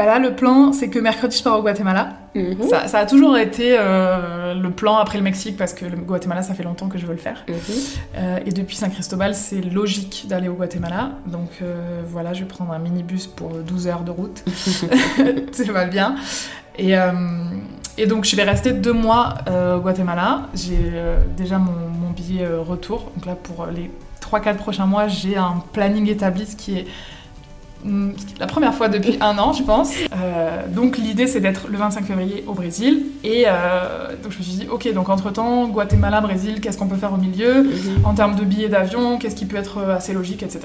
bah là, le plan, c'est que mercredi, je pars au Guatemala. Mhm. Ça, ça a toujours été euh, le plan après le Mexique, parce que le Guatemala, ça fait longtemps que je veux le faire. Mhm. Euh, et depuis San Cristobal, c'est logique d'aller au Guatemala. Donc euh, voilà, je vais prendre un minibus pour 12 heures de route. Ça va bien. Et, et donc, je vais rester deux mois au Guatemala. J'ai déjà mon, mon billet retour. Donc là, pour les 3-4 prochains mois, j'ai un planning établi, ce qui est la première fois depuis un an, je pense. Euh, donc l'idée, c'est d'être le 25 février au Brésil. Et euh, donc je me suis dit, ok, donc entre-temps, Guatemala, Brésil, qu'est-ce qu'on peut faire au milieu? Mhm. en termes de billets d'avion, qu'est-ce qui peut être euh, assez logique, etc.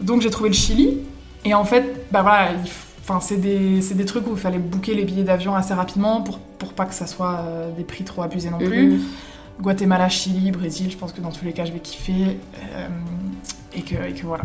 Donc j'ai trouvé le Chili. Et en fait, bah voilà, il Enfin, c'est des, c'est des trucs où il fallait booker les billets d'avion assez rapidement pour, pour pas que ça soit euh, des prix trop abusés non plus. Mhm. Guatemala, Chili, Brésil, je pense que dans tous les cas, je vais kiffer. euh, et, que, et que voilà.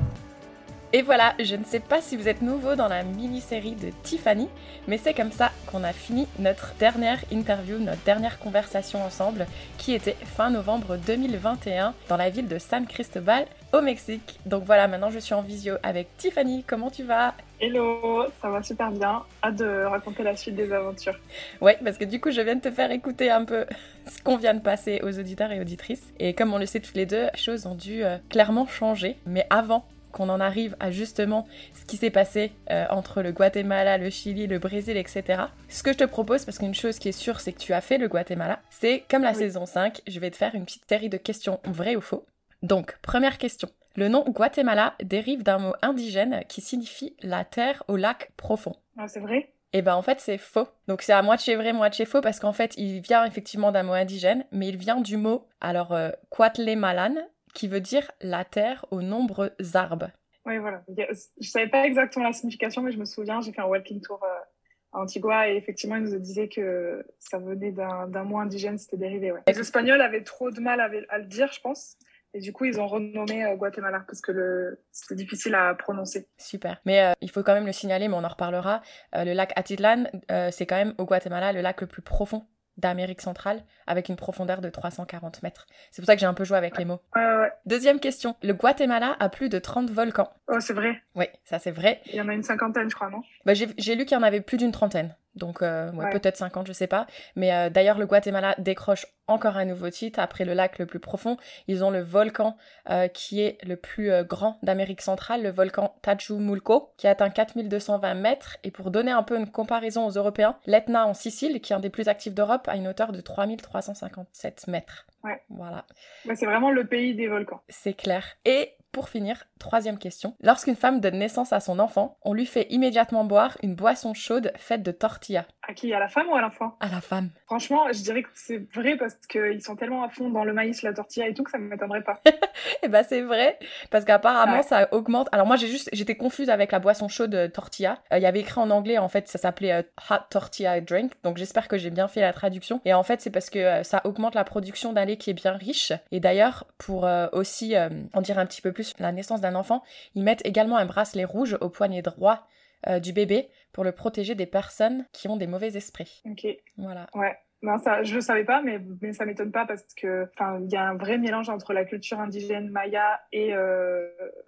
Et voilà, je ne sais pas si vous êtes nouveau dans la mini-série de Tiffany, mais c'est comme ça qu'on a fini notre dernière interview, notre dernière conversation ensemble, qui était fin novembre 2021 dans la ville de San Cristobal au Mexique. Donc voilà, maintenant je suis en visio avec Tiffany. Comment tu vas? Hello, ça va super bien. Hâte de raconter la suite des aventures. Ouais, parce que du coup, je viens de te faire écouter un peu ce qu'on vient de passer aux auditeurs et auditrices. Et comme on le sait toutes les deux, les choses ont dû euh, clairement changer. Mais avant qu'on en arrive à justement ce qui s'est passé euh, entre le Guatemala, le Chili, le Brésil, etc. Ce que je te propose, parce qu'une chose qui est sûre, c'est que tu as fait le Guatemala, c'est comme la Oui. saison 5, je vais te faire une petite série de questions vraies ou faux. Donc, première question. Le nom Guatemala dérive d'un mot indigène qui signifie la terre au lac profond. Ah, c'est vrai? Et ben en fait c'est faux. Donc c'est à moitié vrai, moitié faux parce qu'en fait il vient effectivement d'un mot indigène, mais il vient du mot alors euh, Cuatlemalan qui veut dire la terre aux nombreux arbres. Oui, voilà. Je savais pas exactement la signification, mais je me souviens, j'ai fait un walking tour euh, à Antigua et effectivement, ils nous disaient que ça venait d'un mot indigène, c'était dérivé. Ouais. Les Espagnols avaient trop de mal à, à le dire, je pense. Et du coup, ils ont renommé euh, Guatemala parce que le... c'était difficile à prononcer. Super. Mais euh, il faut quand même le signaler, mais on en reparlera. Euh, le lac Atitlan, c'est quand même au Guatemala le lac le plus profond d'Amérique centrale, avec une profondeur de 340 mètres. C'est pour ça que j'ai un peu joué avec les mots. Ouais, ouais, ouais. Deuxième question. Le Guatemala a plus de 30 volcans. Oh, c'est vrai. Oui, ça c'est vrai. Il y en a une cinquantaine, je crois, non? Bah, j'ai lu qu'il y en avait plus d'une trentaine. Donc, euh, ouais, Ouais. peut-être 50, je sais pas. Mais euh, d'ailleurs, le Guatemala décroche encore un nouveau titre. Après le lac le plus profond, ils ont le volcan euh, qui est le plus grand d'Amérique centrale, le volcan Tajumulco, qui atteint 4220 mètres. Et pour donner un peu une comparaison aux Européens, l'Etna en Sicile, qui est un des plus actifs d'Europe, a une hauteur de 3357 mètres. Ouais. Voilà. Ouais, C'est vraiment le pays des volcans. C'est clair. Et pour finir, troisième question. Lorsqu'une femme donne naissance à son enfant, on lui fait immédiatement boire une boisson chaude faite de tortilla. À qui? À la femme ou à l'enfant? À la femme. Franchement, je dirais que c'est vrai parce qu'ils sont tellement à fond dans le maïs, la tortilla et tout que ça ne m'étonnerait pas. Et bah c'est vrai, parce qu'apparemment Ouais. ça augmente. Alors moi j'ai juste, j'étais confuse avec la boisson chaude euh, tortilla. Euh, Il y avait écrit en anglais, en fait ça s'appelait euh, hot tortilla drink. Donc j'espère que j'ai bien fait la traduction. Et en fait c'est parce que euh, ça augmente la production d'un lait qui est bien riche. Et d'ailleurs pour aussi en dire un petit peu plus la naissance d'un enfant, ils mettent également un bracelet rouge au poignet droit euh, du bébé pour le protéger des personnes qui ont des mauvais esprits. Ok. Voilà. Ouais. Non, ça, je le savais pas, mais, mais ça m'étonne pas parce que, enfin, il y a un vrai mélange entre la culture indigène maya et euh,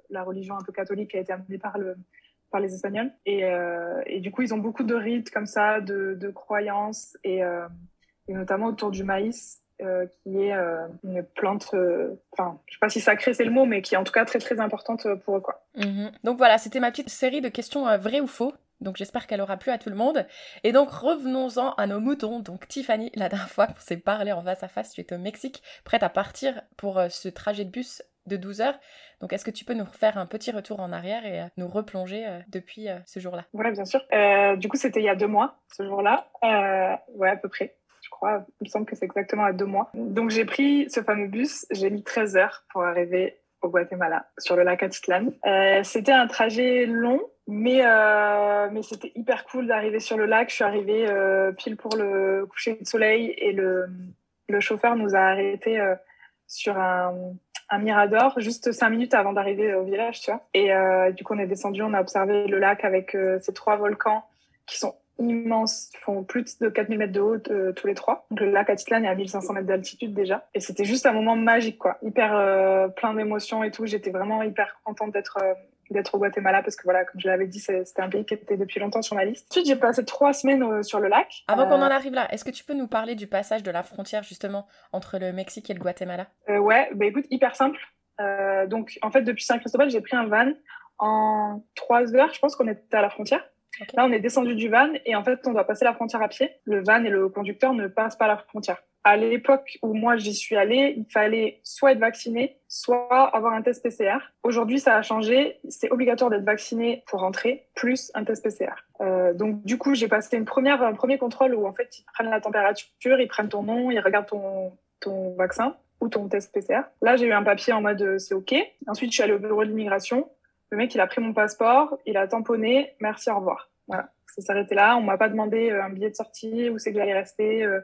la religion un peu catholique qui a été amenée par le, par les Espagnols. Et, euh, et du coup, ils ont beaucoup de rites comme ça, de, de croyances et, et notamment autour du maïs. Euh, qui est euh, une plante, euh, enfin, je sais pas si sacrée c'est le mot, mais qui est en tout cas très très importante pour eux, quoi. Mhm. Donc voilà, c'était ma petite série de questions vraies ou faux. Donc j'espère qu'elle aura plu à tout le monde. Et donc revenons-en à nos moutons. Donc Tiffany, la dernière fois qu'on s'est parlé en face à face, tu étais au Mexique, prête à partir pour ce trajet de bus de 12 heures. Donc est-ce que tu peux nous faire un petit retour en arrière et euh, nous replonger euh, depuis euh, ce jour-là? Ouais, bien sûr. Du coup, c'était il y a deux mois, ce jour-là. Ouais, à peu près. Il me semble que c'est exactement à deux mois. Donc, j'ai pris ce fameux bus. J'ai mis 13 heures pour arriver au Guatemala, sur le lac Atitlan. Euh, c'était un trajet long, mais, euh, mais c'était hyper cool d'arriver sur le lac. Je suis arrivée euh, pile pour le coucher de soleil et le, le chauffeur nous a arrêtés sur un, un mirador juste cinq minutes avant d'arriver au village, tu vois. Et du coup, on est descendu, on a observé le lac avec ces trois volcans qui sont immenses, qui font plus de 4000 mètres de haut euh, tous les trois. Donc le lac Atitlan est à 1500 mètres d'altitude déjà. Et c'était juste un moment magique, quoi. Hyper euh, plein d'émotions et tout. J'étais vraiment hyper contente d'être euh, d'être au Guatemala parce que voilà, comme je l'avais dit, c'était un pays qui était depuis longtemps sur ma liste. Ensuite, j'ai passé trois semaines sur le lac. Avant qu'on en arrive là, est-ce que tu peux nous parler du passage de la frontière justement entre le Mexique et le Guatemala? Ouais, bah écoute, hyper simple. donc en fait, depuis Saint Cristobal, j'ai pris un van en trois heures. Je pense qu'on était à la frontière. Là, on est descendu du van et en fait, on doit passer la frontière à pied. Le van et le conducteur ne passent pas la frontière. À l'époque où moi j'y suis allée, il fallait soit être vacciné, soit avoir un test PCR. Aujourd'hui, ça a changé. C'est obligatoire d'être vacciné pour rentrer, plus un test PCR. Euh, donc, du coup, j'ai passé une première, un premier contrôle où en fait, ils prennent la température, ils prennent ton nom, ils regardent ton, ton vaccin ou ton test PCR. Là, j'ai eu un papier en mode euh, c'est OK. Ensuite, je suis allée au bureau de l'immigration. Le mec, il a pris mon passeport, il a tamponné, merci, au revoir. Voilà, ça s'arrêtait là. On m'a pas demandé euh, un billet de sortie, où c'est que j'allais rester. Euh.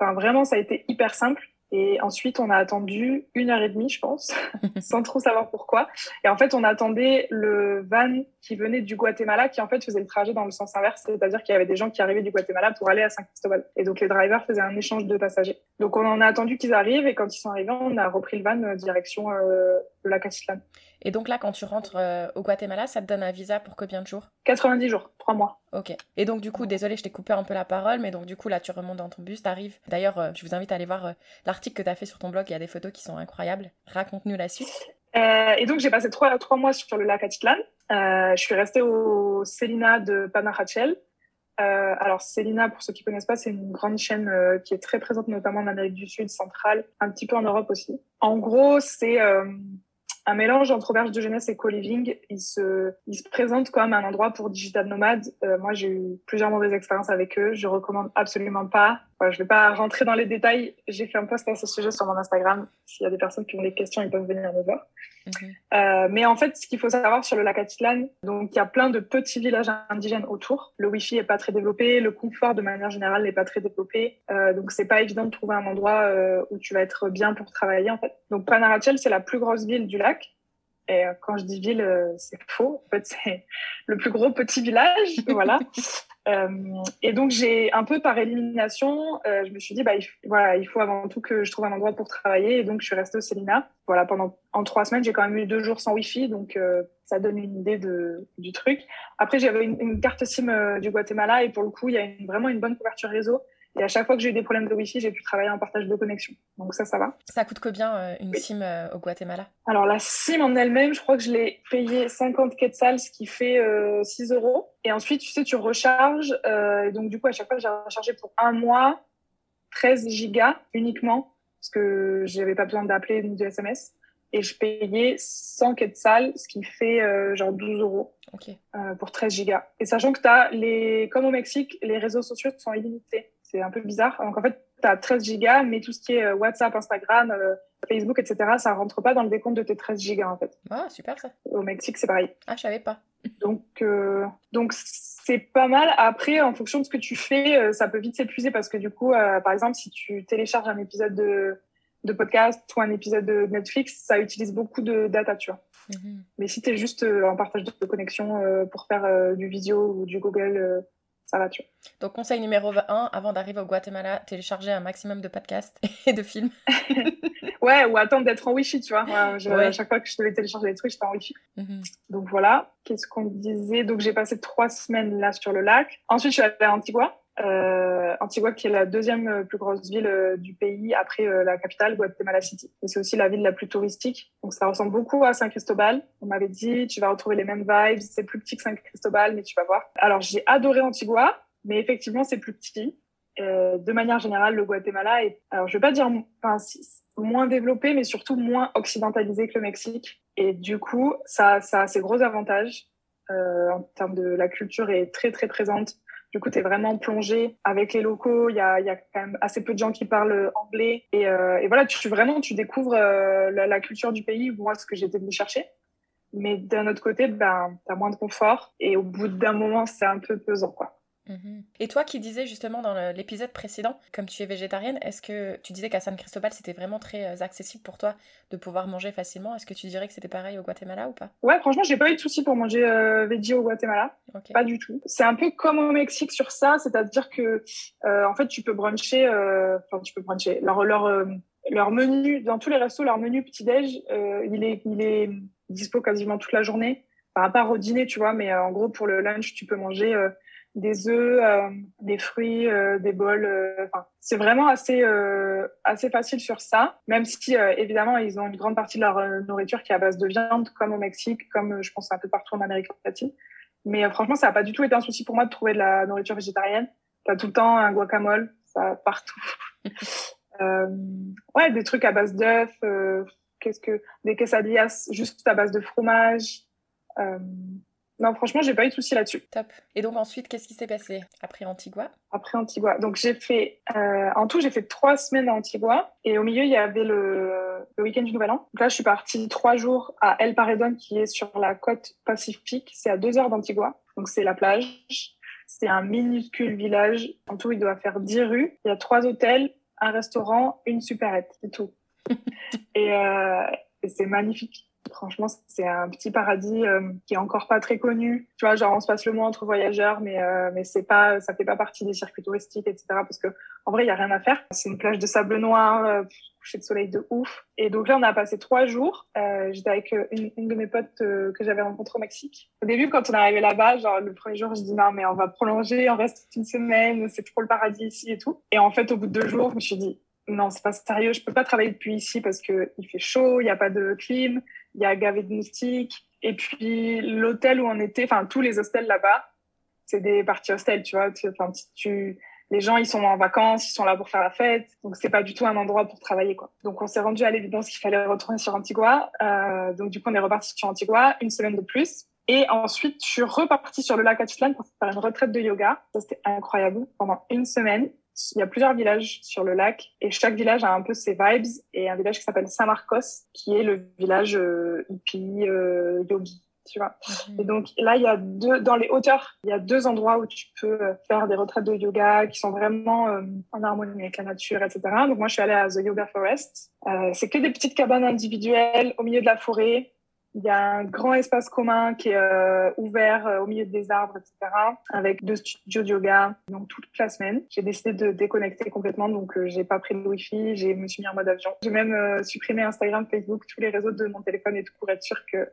Enfin, vraiment, ça a été hyper simple. Et ensuite, on a attendu une heure et demie, je pense, sans trop savoir pourquoi. Et en fait, on attendait le van qui venait du Guatemala, qui en fait faisait le trajet dans le sens inverse, c'est-à-dire qu'il y avait des gens qui arrivaient du Guatemala pour aller à Saint Cristobal. Et donc, les drivers faisaient un échange de passagers. Donc, on en a attendu qu'ils arrivent, et quand ils sont arrivés, on a repris le van euh, direction euh, de la Catitlan. Et donc là, quand tu rentres euh, au Guatemala, ça te donne un visa pour combien de jours? 90 jours, 3 mois. Ok. Et donc du coup, désolé, je t'ai coupé un peu la parole, mais donc du coup, là, tu remontes dans ton bus, t'arrives. D'ailleurs, euh, je vous invite à aller voir euh, l'article que tu as fait sur ton blog, il y a des photos qui sont incroyables. Raconte-nous la suite. et donc j'ai passé 3, mois sur le lac Atitlan. je suis restée au Selina de Panajachel. alors Selina, pour ceux qui connaissent pas, c'est une grande chaîne qui est très présente notamment en Amérique du Sud, centrale, un petit peu en Europe aussi. En gros, c'est un mélange entre auberge de jeunesse et co-living. Il se, il se présente comme un endroit pour digital nomades. Euh, moi, j'ai eu plusieurs mauvaises expériences avec eux. Je recommande absolument pas. Je je vais pas rentrer dans les détails. J'ai fait un post à ce sujet sur mon Instagram. S'il y a des personnes qui ont des questions, ils peuvent venir me voir. Euh, mais en fait, ce qu'il faut savoir sur le lac Atitlan, donc il y a plein de petits villages indigènes autour. Le Wi-Fi est pas très développé, le confort de manière générale n'est pas très développé. Euh, donc c'est pas évident de trouver un endroit euh, où tu vas être bien pour travailler en fait. Donc Panarachel, c'est la plus grosse ville du lac. Et euh, quand je dis ville, euh, c'est faux. En fait, c'est le plus gros petit village. voilà. Euh, et donc, j'ai un peu par élimination, je me suis dit, bah, il, voilà, il faut avant tout que je trouve un endroit pour travailler. Et donc, je suis restée au Célina. Voilà, pendant en trois semaines, j'ai quand même eu deux jours sans Wi-Fi. Donc, ça donne une idée du truc. Après, j'avais une, une, carte SIM du Guatemala. Et pour le coup, il y a vraiment une bonne couverture réseau. Et à chaque fois que j'ai eu des problèmes de Wi-Fi, j'ai pu travailler en partage de connexion. Donc ça, ça va. Ça coûte combien euh, une SIM euh, au Guatemala? Alors la SIM en elle-même, je crois que je l'ai payé 50 quetzals, ce qui fait 6 euh, euros. Et ensuite, tu sais, tu recharges. et donc du coup, à chaque fois, j'ai rechargé pour un mois 13 gigas uniquement, parce que j'avais pas besoin d'appeler ni de SMS. Et je payais 100 quetzals, ce qui fait genre 12 euros pour 13 gigas. Et sachant que as les, comme au Mexique, les réseaux sociaux sont illimités c'est un peu bizarre. Donc en fait, tu as 13 gigas, mais tout ce qui est euh, WhatsApp, Instagram, euh, Facebook, etc., ça rentre pas dans le décompte de tes 13 gigas en fait. Ah, super ça. Au Mexique, c'est pareil. Ah, je savais pas. Donc, euh, donc c'est pas mal. Après, en fonction de ce que tu fais, ça peut vite s'épuiser parce que du coup, par exemple, si tu télécharges un épisode de, de podcast ou un épisode de Netflix, ça utilise beaucoup de data, tu vois. Mhm. Mais si tu es juste en partage de connexion pour faire du visio ou du Google ça va, tu Donc, conseil numéro 1, avant d'arriver au Guatemala, télécharger un maximum de podcasts et de films. ouais, ou attendre d'être en Wi-Fi, tu vois. À chaque fois que je devais télécharger des trucs, j'étais en Wi-Fi. Mhm. Donc voilà, qu'est-ce qu'on disait? Donc j'ai passé trois semaines là sur le lac. Ensuite, je suis allée à Antigua. Euh, Antigua qui est la deuxième plus grosse ville euh, du pays après euh, la capitale Guatemala City. C'est aussi la ville la plus touristique. Donc ça ressemble beaucoup à Saint Cristobal. On m'avait dit tu vas retrouver les mêmes vibes. C'est plus petit que Saint Cristobal, mais tu vas voir. Alors j'ai adoré Antigua, mais effectivement c'est plus petit. de manière générale, le Guatemala est, alors je vais pas dire, enfin, moins développé, mais surtout moins occidentalisé que le Mexique. Et du coup, ça, ça a ses gros avantages. en termes de la culture est très très présente du coup, tu es vraiment plongé avec les locaux. Il y a, quand même assez peu de gens qui parlent anglais. Et, euh, voilà, tu, vraiment, tu découvres euh, la, culture du pays, moi, ce que j'étais venu chercher. Mais d'un autre côté, ben, tu as moins de confort. Et au bout d'un moment, c'est un peu pesant, quoi. Mhm. Et toi qui disais justement dans l'épisode précédent, comme tu es végétarienne, est-ce que tu disais qu'à San Cristobal c'était vraiment très euh, accessible pour toi de pouvoir manger facilement? Est-ce que tu dirais que c'était pareil au Guatemala ou pas? Ouais, franchement, j'ai pas eu de soucis pour manger euh, au Guatemala. Pas du tout. C'est un peu comme au Mexique sur ça, c'est-à-dire que euh, en fait tu peux bruncher, euh, enfin tu peux bruncher. Leur, leur, leur menu, dans tous les restos, leur menu petit-déj, il, est, il est dispo quasiment toute la journée enfin, à part au dîner, tu vois, mais en gros, pour le lunch, tu peux manger des œufs, euh, des fruits, euh, des bols. Euh, c'est vraiment assez assez facile sur ça, même si évidemment ils ont une grande partie de leur nourriture qui est à base de viande, comme au Mexique, comme je pense un peu partout en Amérique latine. Mais franchement, ça n'a pas du tout été un souci pour moi de trouver de la nourriture végétarienne. T'as tout le temps un guacamole, ça partout. ouais, des trucs à base d'œufs. Qu'est-ce que des quesadillas juste à base de fromage. Non, franchement, j'ai pas eu de soucis là-dessus. Top. Et donc ensuite, qu'est-ce qui s'est passé après Antigua? Après Antigua. Donc j'ai fait, euh, en tout, j'ai fait trois semaines à Antigua. Et au milieu, il y avait le, le week-end du Nouvel An. Donc là, je suis partie trois jours à El Paredón, qui est sur la côte pacifique. C'est à deux heures d'Antigua. Donc c'est la plage. C'est un minuscule village. En tout, il doit faire dix rues. Il y a trois hôtels, un restaurant, une supérette. C'est tout. et, euh, et c'est magnifique. Franchement, c'est un petit paradis euh, qui est encore pas très connu. Tu vois, genre on se passe le mot entre voyageurs, mais euh, mais c'est pas, ça fait pas partie des circuits touristiques, etc. Parce que en vrai, il y a rien à faire. C'est une plage de sable noir, euh, coucher de soleil de ouf. Et donc là, on a passé trois jours. Euh, J'étais avec une, de mes potes que j'avais rencontrée au Mexique. Au début, quand on est arrivé là-bas, genre le premier jour, je dis non, mais on va prolonger, on reste une semaine, c'est trop le paradis ici et tout. Et en fait, au bout de deux jours, je me suis dit non, c'est pas sérieux, je peux pas travailler depuis ici parce que il fait chaud, il y a pas de clim, il y a gavé de. Et puis l'hôtel où on était, enfin tous les hostels là-bas, c'est des parties hostels, tu vois. Enfin, les gens ils sont en vacances, ils sont là pour faire la fête, donc c'est pas du tout un endroit pour travailler quoi. Donc on s'est rendu à l'évidence qu'il fallait retourner sur Antigua. Euh, donc du coup on est reparti sur Antigua une semaine de plus. Et ensuite, je suis repartie sur le lac Atitlan pour faire une retraite de yoga. Ça, c'était incroyable. Pendant une semaine, il y a plusieurs villages sur le lac et chaque village a un peu ses vibes et un village qui s'appelle San Marcos qui est le village euh, hippie euh, yogi tu vois. Mhm. et donc là il y a deux dans les hauteurs il y a deux endroits où tu peux euh, faire des retraites de yoga qui sont vraiment en harmonie avec la nature etc donc moi je suis allée à The Yoga Forest. C'est que des petites cabanes individuelles au milieu de la forêt il y a un grand espace commun qui est euh, ouvert euh, au milieu des arbres, etc., avec deux studios de yoga, donc toute la semaine. J'ai décidé de déconnecter complètement, donc euh, j'ai pas pris le wifi, j'ai me suis mis en mode avion. J'ai même supprimé Instagram, Facebook, tous les réseaux de mon téléphone et tout pour être sûr que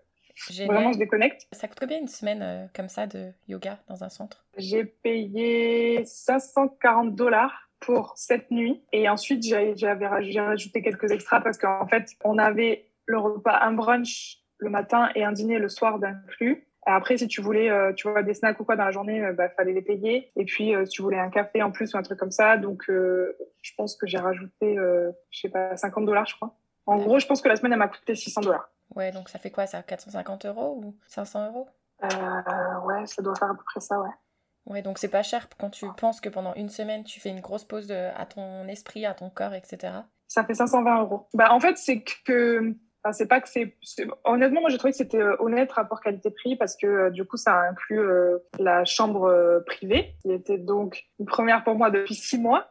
Vraiment, je déconnecte. Ça coûte combien une semaine comme ça de yoga dans un centre? J'ai payé 540 dollars pour cette nuit. Et ensuite, j'ai rajouté quelques extras parce qu'en fait, on avait le repas, un brunch le matin et un dîner le soir d'inclus. Après, si tu voulais, euh, tu vois, des snacks ou quoi dans la journée, il euh, bah, fallait les payer. Et puis, euh, si tu voulais un café en plus ou un truc comme ça, donc je pense que j'ai rajouté, je sais pas, 50 dollars, je crois. En gros, je pense que la semaine, elle m'a coûté 600 dollars. Ouais, donc ça fait quoi, ça 450 euros ou 500 euros? Ouais, ça doit faire à peu près ça, ouais. Ouais, donc c'est pas cher quand tu penses que pendant une semaine, tu fais une grosse pause à ton esprit, à ton corps, etc. Ça fait 520 euros. Bah, en fait, c'est que c'est pas que c'est. Honnêtement, moi, j'ai trouvé que c'était euh, honnête rapport qualité-prix parce que euh, du coup, ça inclut euh, la chambre privée, qui était donc une première pour moi depuis six mois.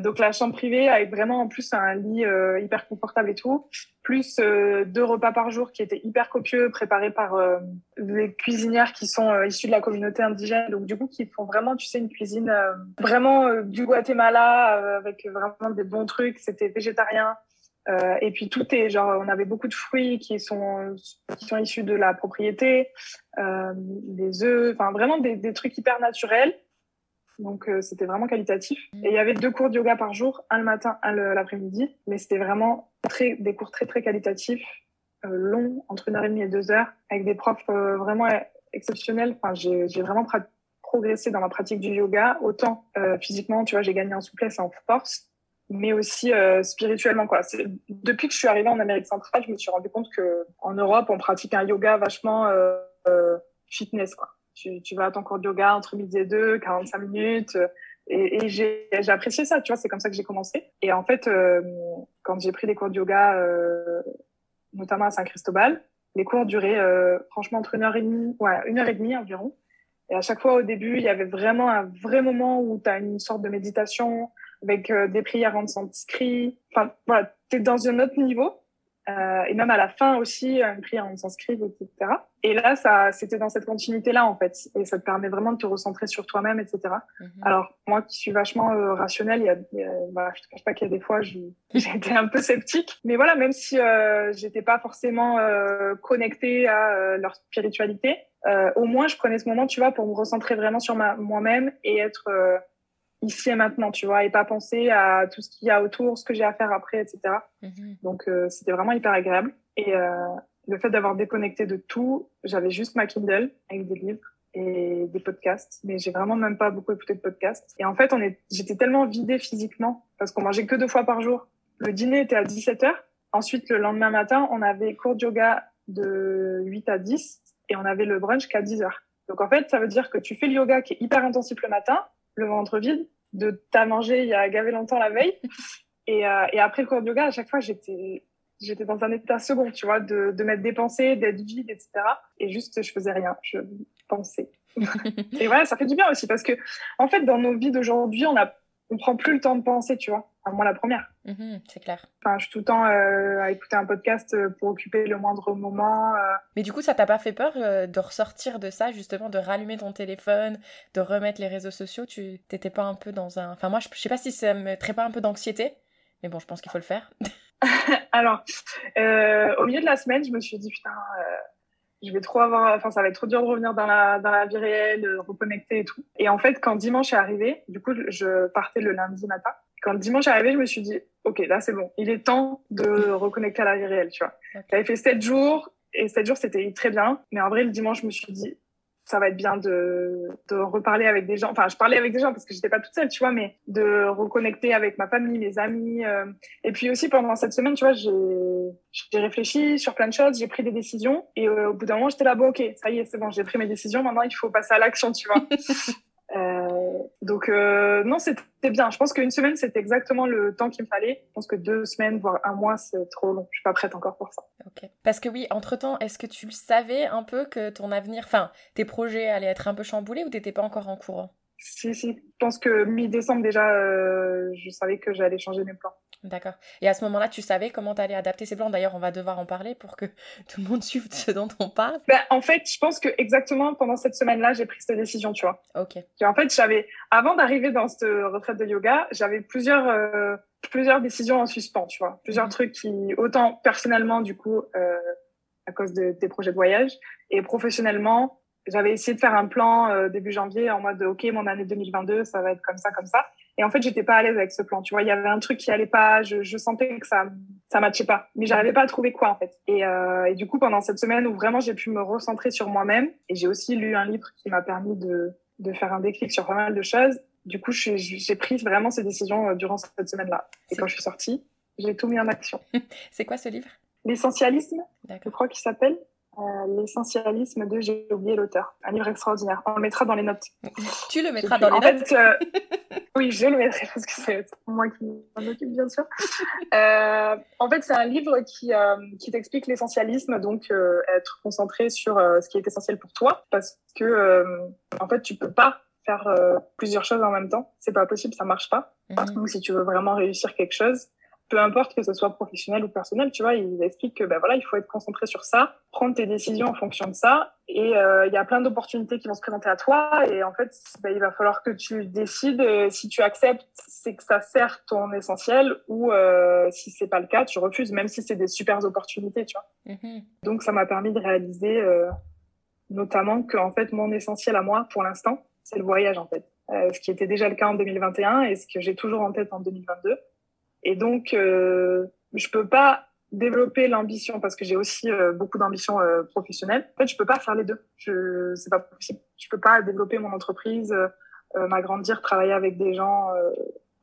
donc la chambre privée avec vraiment en plus un lit hyper confortable et tout, plus deux repas par jour qui étaient hyper copieux, préparés par des cuisinières qui sont issues de la communauté indigène. Donc du coup, qui font vraiment, tu sais, une cuisine vraiment du Guatemala avec vraiment des bons trucs. C'était végétarien. Euh, et puis tout est genre, on avait beaucoup de fruits qui sont qui sont issus de la propriété, euh, des œufs, enfin vraiment des, des, trucs hyper naturels. Donc euh, c'était vraiment qualitatif. Et il y avait deux cours de yoga par jour, un le matin, un l'après-midi, mais c'était vraiment très des cours très très qualitatifs, euh, longs, entre une heure et demie et deux heures, avec des profs euh, vraiment exceptionnels. Enfin j'ai vraiment progressé dans ma pratique du yoga, autant physiquement, tu vois, j'ai gagné en souplesse et en force mais aussi euh, spirituellement quoi. Depuis que je suis arrivée en Amérique centrale, je me suis rendu compte que en Europe, on pratique un yoga vachement euh, euh, fitness quoi. Tu, tu, vas à ton cours de yoga entre midi et deux, 45 minutes. Et, et j'ai apprécié ça, tu vois, c'est comme ça que j'ai commencé. Et en fait, quand j'ai pris des cours de yoga, notamment à Saint-Cristobal, les cours duraient franchement entre une heure et demie, ouais, une heure et demie environ. Et à chaque fois, au début, il y avait vraiment un vrai moment où tu as une sorte de méditation, avec euh, des prières en sanskrit. Enfin, voilà, tu es dans un autre niveau. Euh, et même à la fin aussi, un prix on s'inscrive, etc. Et là, ça, c'était dans cette continuité-là, en fait. Et ça te permet vraiment de te recentrer sur toi-même, etc. Mhm. Alors, moi qui suis vachement euh, rationnelle, il y a, il y a voilà, je te cache pas qu'il y a des fois, j'ai été un peu sceptique. Mais voilà, même si euh, j'étais pas forcément euh, connectée à euh, leur spiritualité, au moins, je prenais ce moment, tu vois, pour me recentrer vraiment sur moi-même et être ici et maintenant, tu vois, et pas penser à tout ce qu'il y a autour, ce que j'ai à faire après, etc. Mhm. Donc, euh, c'était vraiment hyper agréable. Et euh, le fait d'avoir déconnecté de tout, j'avais juste ma Kindle avec des livres et des podcasts, mais j'ai vraiment même pas beaucoup écouté de podcasts. Et en fait, on est, j'étais tellement vidée physiquement parce qu'on mangeait que deux fois par jour. Le dîner était à 17h. Ensuite, le lendemain matin, on avait cours de yoga de 8 à 10 et on avait le brunch qu'à 10h. Donc en fait, ça veut dire que tu fais le yoga qui est hyper intensif le matin, le ventre vide, de t'as mangé il y a gavé longtemps la veille. Et, euh, et après le cours de yoga, à chaque fois, j'étais j'étais dans un état second, tu vois, de, de m'être dépensée, d'être vide, etc. Et juste, je faisais rien, je pensais. et voilà, ça fait du bien aussi parce que, en fait, dans nos vies d'aujourd'hui, on a on prend plus le temps de penser, tu vois. Enfin, moi, la première. Mhm, c'est clair. Enfin, je suis tout le temps euh, à écouter un podcast euh, pour occuper le moindre moment. Euh. Mais du coup, ça t'a pas fait peur de ressortir de ça, justement, de rallumer ton téléphone, de remettre les réseaux sociaux? Tu t'étais pas un peu dans un. Enfin, moi, je, je sais pas si ça me mettrait pas un peu d'anxiété, mais bon, je pense qu'il faut le faire. Alors, au milieu de la semaine, je me suis dit, putain je vais trop avoir, enfin, ça va être trop dur de revenir dans la, dans la vie réelle, de reconnecter et tout. Et en fait, quand dimanche est arrivé, du coup, je partais le lundi matin. Quand dimanche est arrivé, je me suis dit, OK, là, c'est bon. Il est temps de reconnecter à la vie réelle, tu vois. J'avais fait sept jours et sept jours, c'était très bien. Mais en vrai, le dimanche, je me suis dit, ça va être bien de, reparler avec des gens. Enfin, je parlais avec des gens parce que j'étais pas toute seule, tu vois, mais de reconnecter avec ma famille, mes amis. Euh. Et puis aussi, pendant cette semaine, tu vois, j'ai réfléchi sur plein de choses, j'ai pris des décisions. Et euh, au bout d'un moment, j'étais là, bon, ok, ça y est, c'est bon, j'ai pris mes décisions. Maintenant, il faut passer à l'action, tu vois. donc euh, non, c'était bien. Je pense qu'une semaine, c'était exactement le temps qu'il me fallait. Je pense que deux semaines, voire un mois, c'est trop long. Je suis pas prête encore pour ça. Ok. Parce que oui, entre-temps, est-ce que tu le savais un peu que ton avenir, enfin, tes projets allaient être un peu chamboulés ou t'étais pas encore en courant? Si, si. Je pense que mi-décembre déjà, euh, je savais que j'allais changer mes plans. D'accord. Et à ce moment-là, tu savais comment tu allais adapter ces plans? D'ailleurs, on va devoir en parler pour que tout le monde suive ce dont on parle. Ben, en fait, je pense que exactement pendant cette semaine-là, j'ai pris cette décision, tu vois. Ok. Et en fait, j'avais, avant d'arriver dans cette retraite de yoga, j'avais plusieurs, euh, plusieurs décisions en suspens, tu vois. Plusieurs mhm. trucs qui, autant personnellement, du coup, euh, à cause de, des projets de voyage, et professionnellement, j'avais essayé de faire un plan euh, début janvier en mode, OK, mon année 2022, ça va être comme ça, comme ça. Et en fait, j'étais pas à l'aise avec ce plan. Tu vois, il y avait un truc qui allait pas. Je, je sentais que ça, ça matchait pas. Mais j'arrivais pas à trouver quoi en fait. Et, euh, et du coup, pendant cette semaine où vraiment j'ai pu me recentrer sur moi-même, et j'ai aussi lu un livre qui m'a permis de, de faire un déclic sur pas mal de choses. Du coup, j'ai pris vraiment ces décisions euh, durant cette semaine-là. Et quand je suis sortie, j'ai tout mis en action. C'est quoi ce livre? L'essentialisme, je crois qu'il s'appelle. Euh, l'essentialisme de j'ai oublié l'auteur. Un livre extraordinaire. On le mettra dans les notes. Tu le mettras dans les notes. Euh, oui, je le mettrai parce que c'est moi qui m'en occupe bien sûr. euh, en fait, c'est un livre qui euh, qui t'explique l'essentialisme, donc être concentré sur ce qui est essentiel pour toi, parce que en fait, tu peux pas faire plusieurs choses en même temps. C'est pas possible, ça marche pas. Mm Donc, si tu veux vraiment réussir quelque chose, peu importe que ce soit professionnel ou personnel, tu vois, il explique que ben voilà, il faut être concentré sur ça, prendre tes décisions en fonction de ça, et euh, il y a plein d'opportunités qui vont se présenter à toi, et en fait, ben, il va falloir que tu décides euh, si tu acceptes, c'est que ça sert ton essentiel, ou euh, si c'est pas le cas, tu refuses, même si c'est des super opportunités, tu vois. Mm-hmm. Donc ça m'a permis de réaliser, euh, notamment que en fait mon essentiel à moi, pour l'instant, c'est le voyage en fait, ce qui était déjà le cas en 2021 et ce que j'ai toujours en tête en 2022. Et donc, euh, je peux pas développer l'ambition parce que j'ai aussi euh, beaucoup d'ambition euh, professionnelle. En fait, je peux pas faire les deux. Je, c'est pas possible. Je peux pas développer mon entreprise, euh, euh, m'agrandir, travailler avec des gens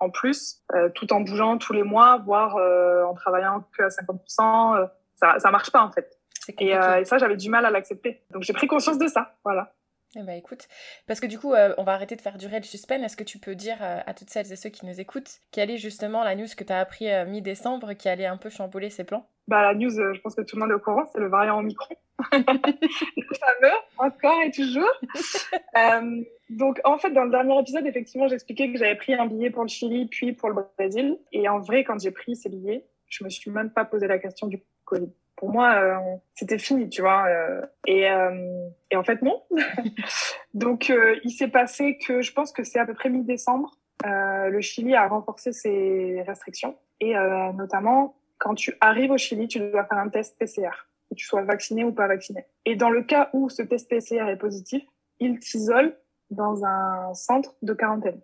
en plus, tout en bougeant tous les mois, voire en travaillant que à 50%. ça, ça marche pas en fait. Et, et, ça, j'avais du mal à l'accepter. Donc, j'ai pris conscience de ça. Voilà. Eh ben écoute, parce que du coup, euh, on va arrêter de faire durer le suspense. Est-ce que tu peux dire euh, à toutes celles et ceux qui nous écoutent quelle est justement la news que tu as appris euh, mi-décembre qui allait un peu chambouler ses plans? Bah la news, je pense que tout le monde est au courant, c'est le variant Omicron. le fameux, encore et toujours. donc en fait, dans le dernier épisode, effectivement, j'expliquais que j'avais pris un billet pour le Chili puis pour le Brésil. Et en vrai, quand j'ai pris ces billets, je me suis même pas posé la question du Covid. Pour moi, euh, c'était fini, tu vois. Euh, et, euh, et, en fait, non. Donc, il s'est passé que je pense que c'est à peu près mi-décembre. le Chili a renforcé ses restrictions. Et notamment, quand tu arrives au Chili, tu dois faire un test PCR, que tu sois vacciné ou pas vacciné. Et dans le cas où ce test PCR est positif, il t'isole dans un centre de quarantaine.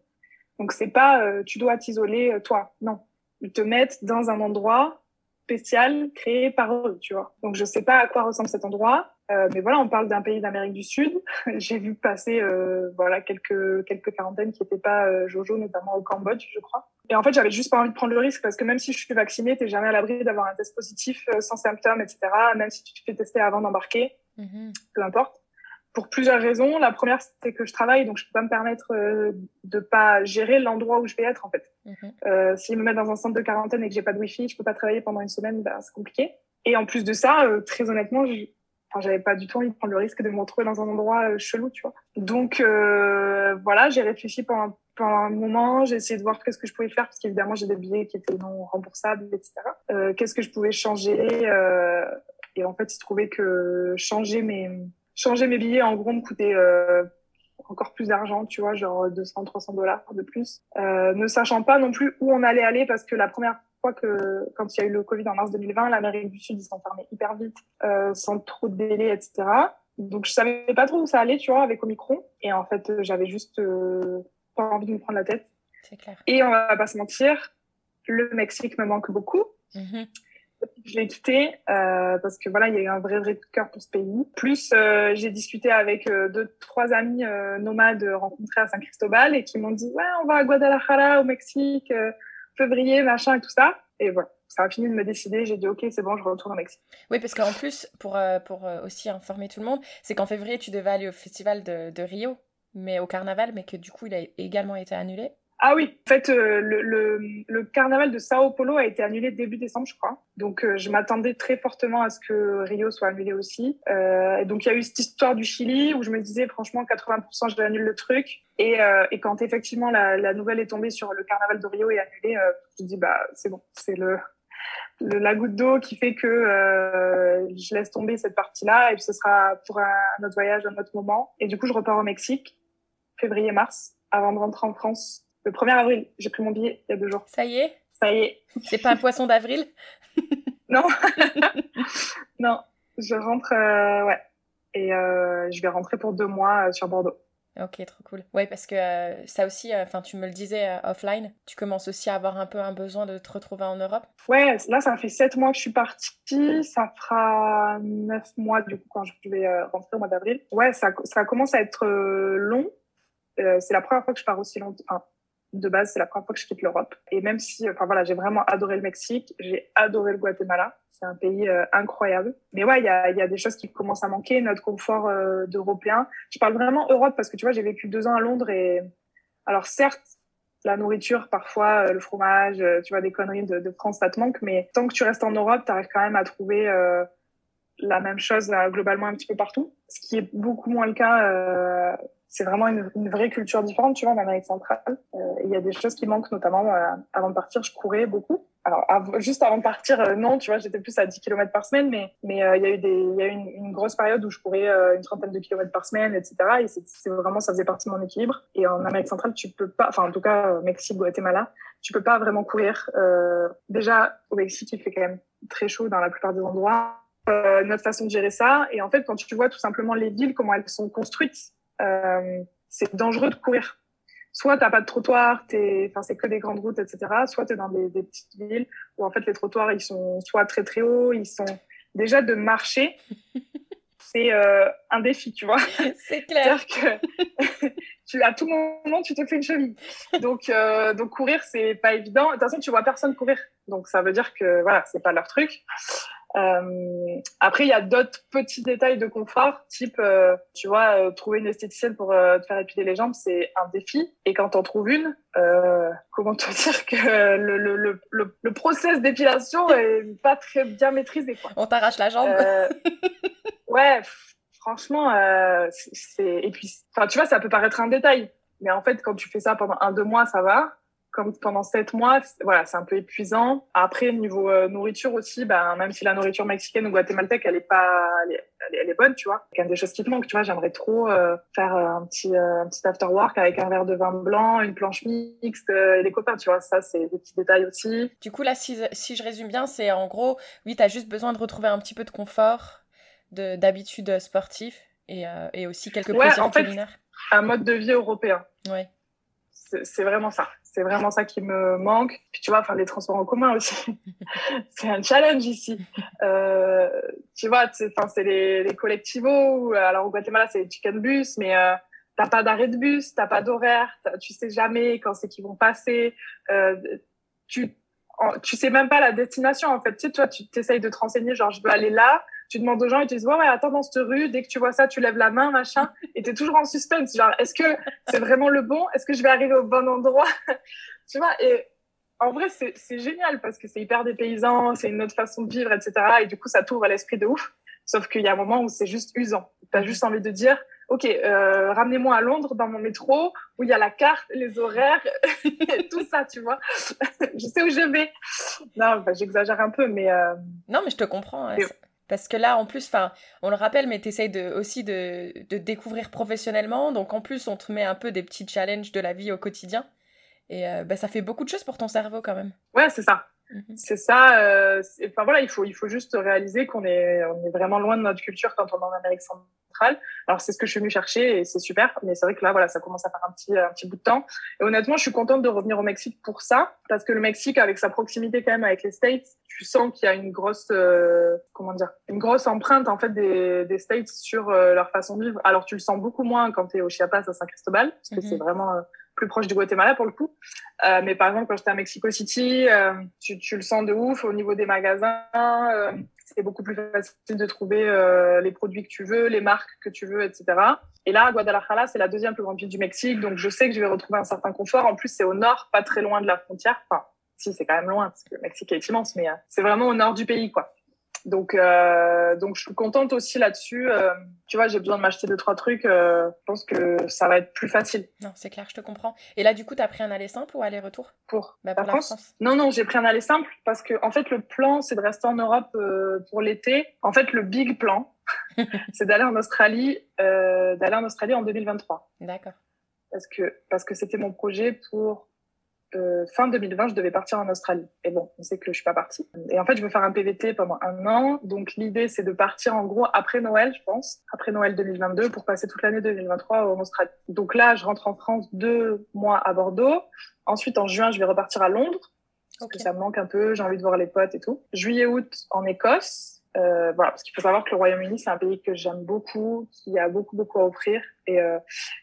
Donc c'est pas euh, tu dois t'isoler euh, toi, non. Ils te mettent dans un endroit spécial créé par eux, tu vois. Donc je sais pas à quoi ressemble cet endroit, euh, mais voilà, on parle d'un pays d'Amérique du Sud. J'ai vu passer euh, voilà quelques quelques quarantaines qui n'étaient pas euh, Jojo, notamment au Cambodge, je crois. Et en fait, j'avais juste pas envie de prendre le risque parce que même si je suis vaccinée, t'es jamais à l'abri d'avoir un test positif sans symptômes, etc. Même si tu te fais tester avant d'embarquer, mm-hmm. peu importe pour plusieurs raisons. La première, c'est que je travaille, donc je peux pas me permettre euh, de pas gérer l'endroit où je vais être en fait. Mhm. Euh, S'ils me mettent dans un centre de quarantaine et que j'ai pas de wifi, je peux pas travailler pendant une semaine, bah, c'est compliqué. Et en plus de ça, euh, très honnêtement, j'avais pas du tout envie de prendre le risque de me retrouver dans un endroit euh, chelou, tu vois. Donc euh, voilà, j'ai réfléchi pendant, pendant, un moment, j'ai essayé de voir qu'est-ce que je pouvais faire parce qu'évidemment j'ai des billets qui étaient non remboursables, etc. qu'est-ce que je pouvais changer et en fait il se trouvait que changer mes changer mes billets, en gros, me coûtait euh, encore plus d'argent, tu vois, genre 200, 300 dollars de plus. Euh, ne sachant pas non plus où on allait aller parce que la première fois que, quand il y a eu le Covid en mars 2020, l'Amérique du Sud, ils s'en fermaient hyper vite, euh, sans trop de délai, etc. Donc, je savais pas trop où ça allait, tu vois, avec Omicron. Et en fait, j'avais juste euh, pas envie de me prendre la tête. C'est clair. Et on va pas se mentir, le Mexique me manque beaucoup. Mm-hmm je l'ai quitté euh, parce que voilà, il y a eu un vrai cœur pour ce pays. Plus, euh, j'ai discuté avec euh, deux trois amis euh, nomades rencontrés à San Cristobal et qui m'ont dit ouais, on va à Guadalajara au Mexique, février, machin et tout ça. Et voilà, ça a fini de me décider. J'ai dit ok, c'est bon, je retourne au Mexique. Oui, parce qu'en plus, pour pour aussi informer tout le monde, c'est qu'en février tu devais aller au festival de Rio, mais au carnaval, mais que du coup il a également été annulé. Ah oui, en fait, euh, le, le, le, carnaval de Sao Paulo a été annulé début décembre, je crois. Donc, euh, je m'attendais très fortement à ce que Rio soit annulé aussi. Euh, et donc, il y a eu cette histoire du Chili où je me disais, franchement, 80%, je annule le truc. Et, euh, et quand effectivement la, la, nouvelle est tombée sur le carnaval de Rio est annulé, je me dis, bah, c'est bon, c'est le, le, la goutte d'eau qui fait que je laisse tomber cette partie-là et puis ce sera pour un, un autre voyage, un autre moment. Et du coup, je repars au Mexique, février-mars, avant de rentrer en France le 1er avril, j'ai pris mon billet il y a deux jours. Ça y est? Ça y est. C'est pas un poisson d'avril? Non. non, je rentre, euh, ouais. Et euh, je vais rentrer pour deux mois euh, sur Bordeaux. Ok, trop cool. Ouais, parce que ça aussi, enfin, tu me le disais offline, tu commences aussi à avoir un peu un besoin de te retrouver en Europe? Ouais, là, ça fait sept mois que je suis partie. Ça fera neuf mois, du coup, quand je vais rentrer au mois d'avril. Ouais, ça, ça commence à être long. c'est la première fois que je pars aussi longtemps de base, c'est la première fois que je quitte l'Europe. Et même si, enfin voilà, j'ai vraiment adoré le Mexique, j'ai adoré le Guatemala. C'est un pays euh, incroyable. Mais ouais, il y a, y a, des choses qui commencent à manquer, notre confort euh. Je parle vraiment Europe parce que tu vois, j'ai vécu deux ans à Londres et alors certes, la nourriture, parfois, euh, le fromage, tu vois, des conneries de, de, France, ça te manque. Mais tant que tu restes en Europe, tu arrives quand même à trouver la même chose globalement un petit peu partout. Ce qui est beaucoup moins le cas c'est vraiment une, une, vraie culture différente, tu vois, en Amérique centrale. Euh, il y a des choses qui manquent, notamment euh, avant de partir, je courais beaucoup. Alors, juste avant de partir, euh, non, tu vois, j'étais plus à 10 km par semaine, mais mais il y a eu des, il y a eu une, grosse période où je courais une trentaine de kilomètres par semaine, etc. Et c'est vraiment, ça faisait partie de mon équilibre. Et en Amérique centrale, tu peux pas, enfin en tout cas Mexique, Guatemala, tu peux pas vraiment courir. déjà, au Mexique, il fait quand même très chaud dans la plupart des endroits. notre façon de gérer ça. Et en fait, quand tu vois tout simplement les villes, comment elles sont construites, euh, c'est dangereux de courir. Soit t'as pas de trottoir, t'es, enfin c'est que des grandes routes, etc. Soit t'es dans des, des, petites villes où en fait les trottoirs ils sont soit très très hauts, ils sont déjà de marcher. c'est euh, un défi, tu vois. C'est clair. que tu, à tout moment, tu te fais une cheville. Donc, euh, donc courir, c'est pas évident. De toute façon, tu vois personne courir. Donc, ça veut dire que voilà, c'est pas leur truc. Euh, après, il y a d'autres petits détails de confort, type, euh, tu vois, euh, trouver une esthéticienne pour euh, te faire épiler les jambes, c'est un défi. Et quand t'en trouves une, comment te dire que le, le, le, le process d'épilation est pas très bien maîtrisé. Quoi. On t'arrache la jambe. ouais, franchement, c'est et puis, enfin, tu vois, ça peut paraître un détail, mais en fait, quand tu fais ça pendant un deux mois, ça va comme pendant sept mois, voilà, c'est un peu épuisant. Après, niveau euh, nourriture aussi, bah, même si la nourriture mexicaine ou guatémaltèque, elle est pas, elle est, elle est, bonne, tu vois. Il y a des choses qui te manquent, tu vois. J'aimerais trop euh, faire un petit, un petit after work avec un verre de vin blanc, une planche mixte et des copains, tu vois. Ça, c'est des petits détails aussi. Du coup, là, si, si je résume bien, c'est en gros, oui, tu as juste besoin de retrouver un petit peu de confort, d'habitude sportive et, et, aussi quelques ouais, plaisirs en fait, Un mode de vie européen. Ouais c'est vraiment ça. C'est vraiment ça qui me manque. Puis tu vois, enfin les transports en commun aussi, c'est un challenge ici. Euh, tu vois, enfin c'est les, les collectivos. Alors au Guatemala c'est les chicken bus, mais euh, t'as pas d'arrêt de bus, t'as pas d'horaire, tu sais jamais quand c'est qu'ils vont passer. Euh, tu tu sais même pas la destination en fait. Tu sais, toi, tu t'essayes de te renseigner, genre je veux aller là tu demandes aux gens et tu dis ouais, ouais attends dans cette rue dès que tu vois ça tu lèves la main machin. Et t'es toujours en suspense. Genre est-ce que c'est vraiment le bon? Est-ce que je vais arriver au bon endroit? Tu vois et en vrai c'est génial parce que c'est hyper dépaysant c'est une autre façon de vivre etc et du coup ça t'ouvre l'esprit de ouf. Sauf qu'il y a un moment où c'est juste usant. T'as juste envie de dire ok euh, ramenez-moi à Londres dans mon métro où il y a la carte les horaires tout ça tu vois. Je sais où je vais. Non bah, j'exagère un peu mais euh... non mais je te comprends hein, parce que là, en plus, enfin, on le rappelle, mais tu essayes de, aussi de, de, découvrir professionnellement. Donc, en plus, on te met un peu des petits challenges de la vie au quotidien. Et euh, bah, ça fait beaucoup de choses pour ton cerveau quand même. Ouais, c'est ça. Mhm. C'est ça. Euh, enfin voilà, il faut, il faut juste réaliser qu'on est, on est vraiment loin de notre culture quand on est en Amérique centrale alors c'est ce que je suis venue chercher et c'est super, mais c'est vrai que là voilà, ça commence à faire un petit un petit bout de temps. Et honnêtement, je suis contente de revenir au Mexique pour ça parce que le Mexique avec sa proximité quand même avec les States, tu sens qu'il y a une grosse euh, comment dire, une grosse empreinte en fait des, des States sur euh, leur façon de vivre. Alors tu le sens beaucoup moins quand tu es au Chiapas à San Cristobal parce que c'est mhm. vraiment euh, plus proche du Guatemala pour le coup. Euh, mais par exemple, quand j'étais à Mexico City, euh, tu, tu, le sens de ouf au niveau des magasins. Euh, c'est beaucoup plus facile de trouver euh, les produits que tu veux, les marques que tu veux, etc. Et là, Guadalajara, c'est la deuxième plus grande ville du Mexique, donc je sais que je vais retrouver un certain confort. En plus, c'est au nord, pas très loin de la frontière. Enfin, si, c'est quand même loin, parce que le Mexique est immense, mais euh, c'est vraiment au nord du pays, quoi. Donc, euh, donc je suis contente aussi là-dessus. Euh, tu vois, j'ai besoin de m'acheter deux trois trucs. Euh, je pense que ça va être plus facile. Non, c'est clair, je te comprends. Et là, du coup, tu as pris un aller simple ou aller-retour? Pour, bah, pour la, France? Non, non, j'ai pris un aller simple parce que en fait, le plan, c'est de rester en Europe euh, pour l'été. En fait, le big plan, c'est d'aller en Australie, euh, d'aller en Australie en 2023. D'accord. Parce que parce que c'était mon projet pour euh, fin 2020, je devais partir en Australie. Et bon, on sait que je suis pas partie. Et en fait, je veux faire un PVT pendant un an. Donc l'idée, c'est de partir en gros après Noël, je pense, après Noël 2022, pour passer toute l'année 2023 en Australie. Donc là, je rentre en France deux mois à Bordeaux. Ensuite, en juin, je vais repartir à Londres. Parce que ça me manque un peu, j'ai envie de voir les potes et tout. Juillet-août en Écosse. Euh, voilà, parce qu'il faut savoir que le Royaume-Uni, c'est un pays que j'aime beaucoup, qui a beaucoup, beaucoup à offrir. Et, euh,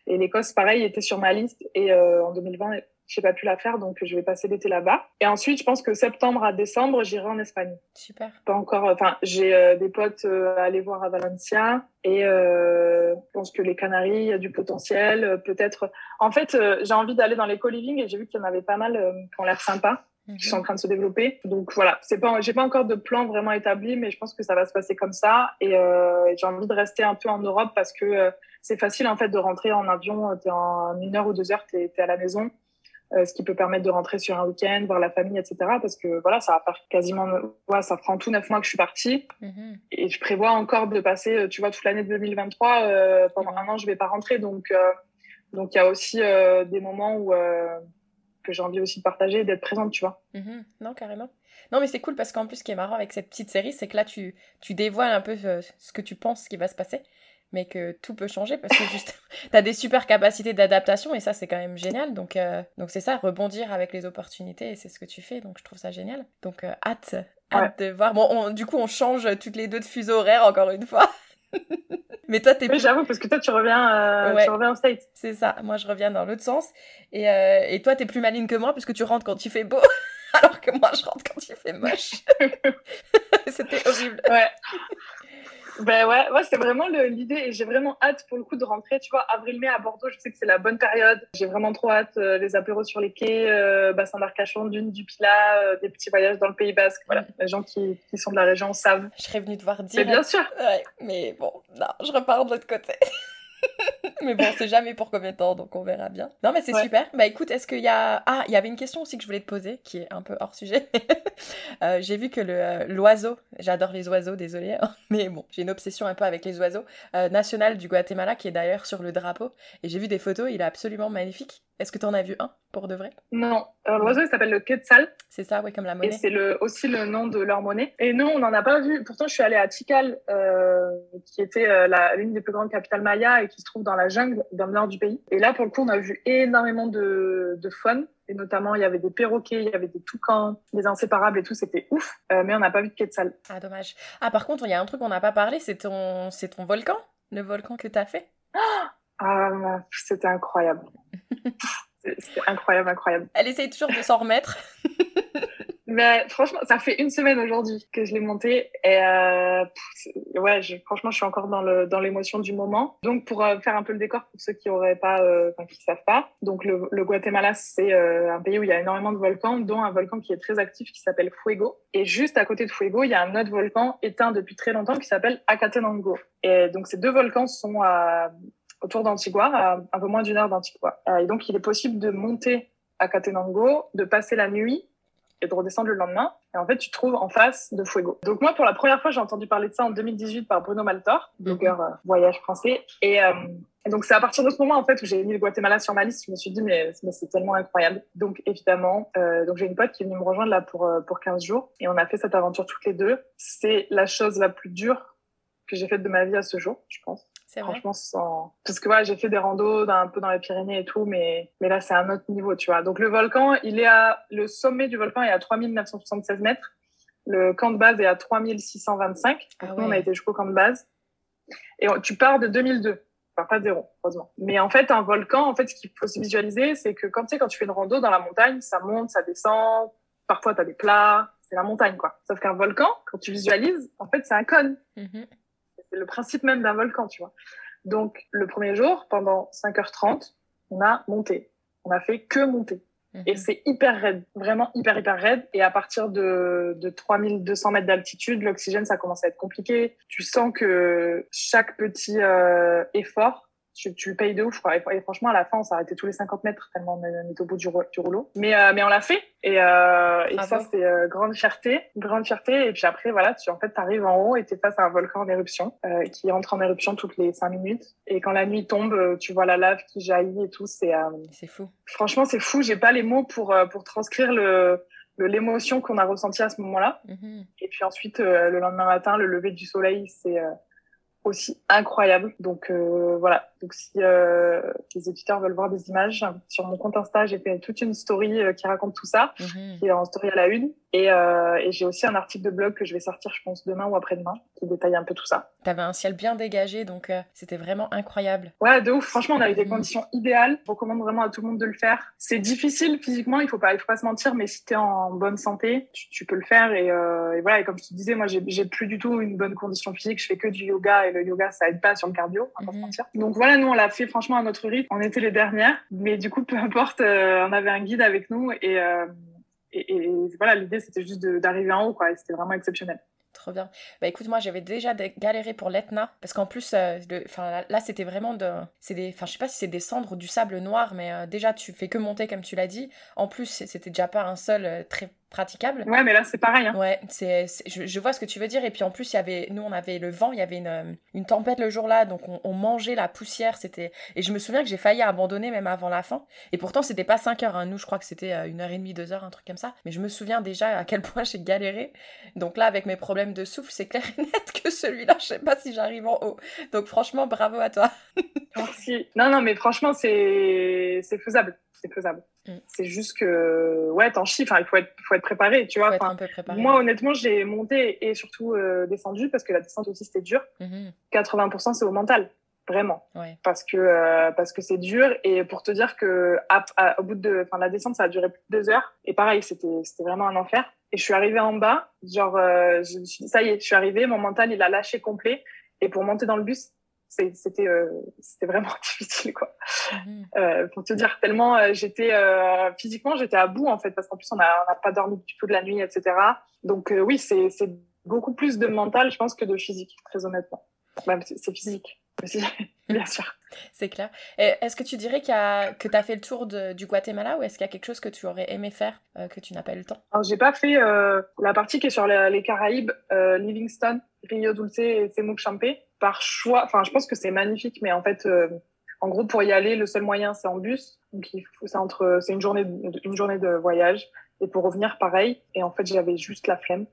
et l'Écosse, pareil, était sur ma liste. Et euh, en 2020, j'ai pas pu la faire, donc je vais passer l'été là-bas. Et ensuite, je pense que septembre à décembre, j'irai en Espagne. Super. Pas encore. Enfin, j'ai euh, des potes euh, à aller voir à Valencia et euh, je pense que les Canaries, il y a du potentiel. Euh, peut-être. En fait, j'ai envie d'aller dans les co-living et j'ai vu qu'il y en avait pas mal qui ont l'air sympas. qui sont en train de se développer. Donc voilà, c'est pas, j'ai pas encore de plan vraiment établi, mais je pense que ça va se passer comme ça. Et, euh, j'ai envie de rester un peu en Europe parce que c'est facile en fait de rentrer en avion. T'es en une heure ou deux heures, t'es, es à la maison. Euh, ce qui peut permettre de rentrer sur un week-end, voir la famille, etc. Parce que voilà, ça va faire quasiment, ouais, ça prend tout neuf mois que je suis partie. Mm-hmm. Et je prévois encore de passer, euh, tu vois, toute l'année 2023. Euh, pendant un an, je vais pas rentrer. Donc, euh, donc il y a aussi des moments où que j'ai envie aussi de partager, d'être présente, tu vois. Mm-hmm. Non, carrément. Non, mais c'est cool parce qu'en plus, ce qui est marrant avec cette petite série, c'est que là, tu, tu dévoiles un peu ce que tu penses qui va se passer mais que tout peut changer parce que juste as des super capacités d'adaptation et ça c'est quand même génial. Donc euh, donc c'est ça rebondir avec les opportunités et c'est ce que tu fais. Donc je trouve ça génial. Donc euh, hâte hâte de voir. Bon du coup on change toutes les deux de fuseau horaire encore une fois. Mais toi t'es oui, j'avoue parce que toi tu reviens euh, tu reviens en States. C'est ça. Moi je reviens dans l'autre sens. Et, et toi t'es plus maligne que moi parce que tu rentres quand il fait beau alors que moi je rentre quand il fait moche. C'était horrible. Ouais ben ouais, ouais c'est vraiment l'idée et j'ai vraiment hâte pour le coup de rentrer. Tu vois, avril-mai à Bordeaux, je sais que c'est la bonne période. J'ai vraiment trop hâte. Euh, les apéros sur les quais, euh, bassin d'Arcachon, dune du Pilat, euh, des petits voyages dans le Pays Basque. Voilà, les gens qui, qui sont de la région savent. Je serais venue te voir dire. Mais bien sûr. Ouais, mais bon, non, je repars de l'autre côté. mais bon, on sait jamais pour combien de temps, donc on verra bien. Non, mais c'est super. Bah écoute, est-ce qu'il y a. Ah, il y avait une question aussi que je voulais te poser, qui est un peu hors sujet. Euh, j'ai vu que le l'oiseau, j'adore les oiseaux, désolé, hein, mais bon, j'ai une obsession un peu avec les oiseaux, euh, national du Guatemala, qui est d'ailleurs sur le drapeau. Et j'ai vu des photos, il est absolument magnifique. Est-ce que tu en as vu un pour de vrai? Non, euh, l'oiseau il s'appelle le quetzal. C'est ça, oui, comme la monnaie. Et c'est le, aussi le nom de leur monnaie. Et non, on n'en a pas vu. Pourtant, je suis allée à Tikal, euh, qui était euh, l'une des plus grandes capitales mayas et qui se trouve dans la jungle dans le nord du pays. Et là, pour le coup, on a vu énormément de, de faune. Et notamment, il y avait des perroquets, il y avait des toucans, des inséparables et tout, c'était ouf. mais on n'a pas vu de quetzal. Ah, dommage. Ah, par contre, il y a un truc qu'on n'a pas parlé, c'est ton, ton volcan, le volcan que tu as fait. Ah, c'était incroyable. c'était incroyable, incroyable. Elle essaye toujours de s'en remettre. Mais franchement, ça fait une semaine aujourd'hui que je l'ai monté et euh, ouais, franchement, je suis encore dans le dans l'émotion du moment. Donc pour euh, faire un peu le décor pour ceux qui auraient pas, euh, enfin qui savent pas, donc le, le Guatemala c'est un pays où il y a énormément de volcans, dont un volcan qui est très actif qui s'appelle Fuego. Et juste à côté de Fuego, il y a un autre volcan éteint depuis très longtemps qui s'appelle Acatenango. Et donc ces deux volcans sont à autour d'Antigua, un peu moins d'une heure d'Antigua. Euh, et donc, il est possible de monter à Catenango, de passer la nuit et de redescendre le lendemain. Et en fait, tu te trouves en face de Fuego. Donc moi, pour la première fois, j'ai entendu parler de ça en 2018 par Bruno Maltor, mhm. blogueur euh, voyage français. Et, euh, et donc c'est à partir de ce moment en fait où j'ai mis le Guatemala sur ma liste. Je me suis dit mais, c'est tellement incroyable. Donc évidemment, euh, donc j'ai une pote qui est venue me rejoindre là pour pour 15 jours et on a fait cette aventure toutes les deux. C'est la chose la plus dure que j'ai faite de ma vie à ce jour, je pense. Franchement, sans... parce que ouais, j'ai fait des randos un peu dans les Pyrénées et tout, mais, mais là, c'est un autre niveau, tu vois. Donc, le volcan, il est à, le sommet du volcan est à 3976 mètres. Le camp de base est à 3625. Ah nous, on a été jusqu'au camp de base. Et tu pars de 2002. Enfin, pas zéro, heureusement. Mais en fait, un volcan, en fait, ce qu'il faut se visualiser, c'est que quand tu sais, quand tu fais une rando dans la montagne, ça monte, ça descend. Parfois, tu as des plats. C'est la montagne, quoi. Sauf qu'un volcan, quand tu visualises, en fait, c'est un cône. Mm-hmm c'est le principe même d'un volcan, tu vois. Donc, le premier jour, pendant 5h30, on a monté. On a fait que monter. Mhm. Et c'est hyper raide, vraiment hyper, hyper raide. Et à partir de, de 3200 mètres d'altitude, l'oxygène, ça commence à être compliqué. Tu sens que chaque petit euh, effort tu, tu le payes de ouf, quoi. Et, franchement, à la fin, on s'est arrêté tous les 50 mètres tellement on est au bout du, du rouleau. Mais, euh, mais on l'a fait. Et, euh, et ça, c'est euh, grande fierté. Grande fierté. Et puis après, voilà, tu, en fait, t'arrives en haut et t'es face à un volcan en éruption, euh, qui entre en éruption toutes les 5 minutes. Et quand la nuit tombe, euh, tu vois la lave qui jaillit et tout. C'est, c'est fou. Franchement, c'est fou. J'ai pas les mots pour, pour transcrire le, l'émotion qu'on a ressentie à ce moment-là. Mm-hmm. Et puis ensuite, le lendemain matin, le lever du soleil, c'est, aussi incroyable. Donc euh, voilà, donc si euh, les éditeurs veulent voir des images, sur mon compte Insta, j'ai fait toute une story euh, qui raconte tout ça, mhm. qui est en story à la une. Et, euh, et j'ai aussi un article de blog que je vais sortir, je pense, demain ou après-demain, qui détaille un peu tout ça. T'avais un ciel bien dégagé, donc euh, c'était vraiment incroyable. Ouais, de ouf. Franchement, on a eu des conditions idéales. Je recommande vraiment à tout le monde de le faire. C'est difficile physiquement, il faut pas, il faut pas se mentir, mais si t'es en bonne santé, tu, tu, peux le faire. Et, euh, et voilà, et comme je te disais, moi, j'ai plus du tout une bonne condition physique. Je fais que du yoga et le yoga, ça aide pas sur le cardio, on va se mhm. mentir. Donc voilà, nous, on l'a fait franchement à notre rythme. On était les dernières, mais du coup, peu importe, euh, on avait un guide avec nous et et, voilà, l'idée, c'était juste d'arriver en haut, quoi. C'était vraiment exceptionnel. Trop bien. Bah écoute, moi j'avais déjà galéré pour l'Etna parce qu'en plus, euh, là, c'était vraiment de. C'est des. Enfin, je sais pas si c'est des cendres ou du sable noir, mais euh, déjà tu fais que monter comme tu l'as dit. En plus, c'était déjà pas un sol euh, très praticable. Ouais, mais là, c'est pareil. Hein. Ouais, c'est, je, vois ce que tu veux dire. Et puis en plus, il y avait, nous, on avait le vent, il y avait une, euh, une tempête le jour-là, donc on, mangeait la poussière. C'était Et je me souviens que j'ai failli abandonner même avant la fin. Et pourtant, c'était pas 5 heures. Hein. Nous, je crois que c'était euh, une heure et demie, deux heures, un truc comme ça. Mais je me souviens déjà à quel point j'ai galéré. Donc là, avec mes problèmes de souffle, c'est clair et net que celui-là, je sais pas si j'arrive en haut. Donc franchement, bravo à toi. Merci. Non, non, mais franchement, c'est, c'est faisable c'est faisable. Mm. C'est juste que, ouais, t'en chies, il faut être, faut être préparé, tu vois. Moi, honnêtement, j'ai monté et surtout euh, descendu parce que la descente aussi, c'était dur. 80%, mm-hmm. c'est au mental, vraiment. Parce que, euh, parce que c'est dur. Et pour te dire que, au bout de, enfin, la descente, ça a duré plus de deux heures. Et pareil, c'était, c'était vraiment un enfer. Et je suis arrivée en bas, genre, euh, je ça y est, je suis arrivée, mon mental, il a lâché complet. Et pour monter dans le bus, c'était euh, c'était vraiment difficile quoi mhm. euh, pour te dire tellement euh, j'étais euh, physiquement j'étais à bout en fait parce qu'en plus on n'a pas dormi du tout de la nuit etc donc euh, oui c'est beaucoup plus de mental je pense que de physique très honnêtement c'est physique aussi, bien sûr. C'est clair. Est-ce que tu dirais a, que tu as fait le tour du Guatemala ou est-ce qu'il y a quelque chose que tu aurais aimé faire que tu n'as pas eu le temps? Alors, j'ai pas fait la partie qui est sur les, Caraïbes, Livingston, Rio Dulce et Semuc Champé, par choix. Enfin, je pense que c'est magnifique, mais en fait, en gros, pour y aller, le seul moyen, c'est en bus. Donc, c'est entre, c'est une journée, une journée de voyage. Et pour revenir, pareil. Et en fait, j'avais juste la flemme,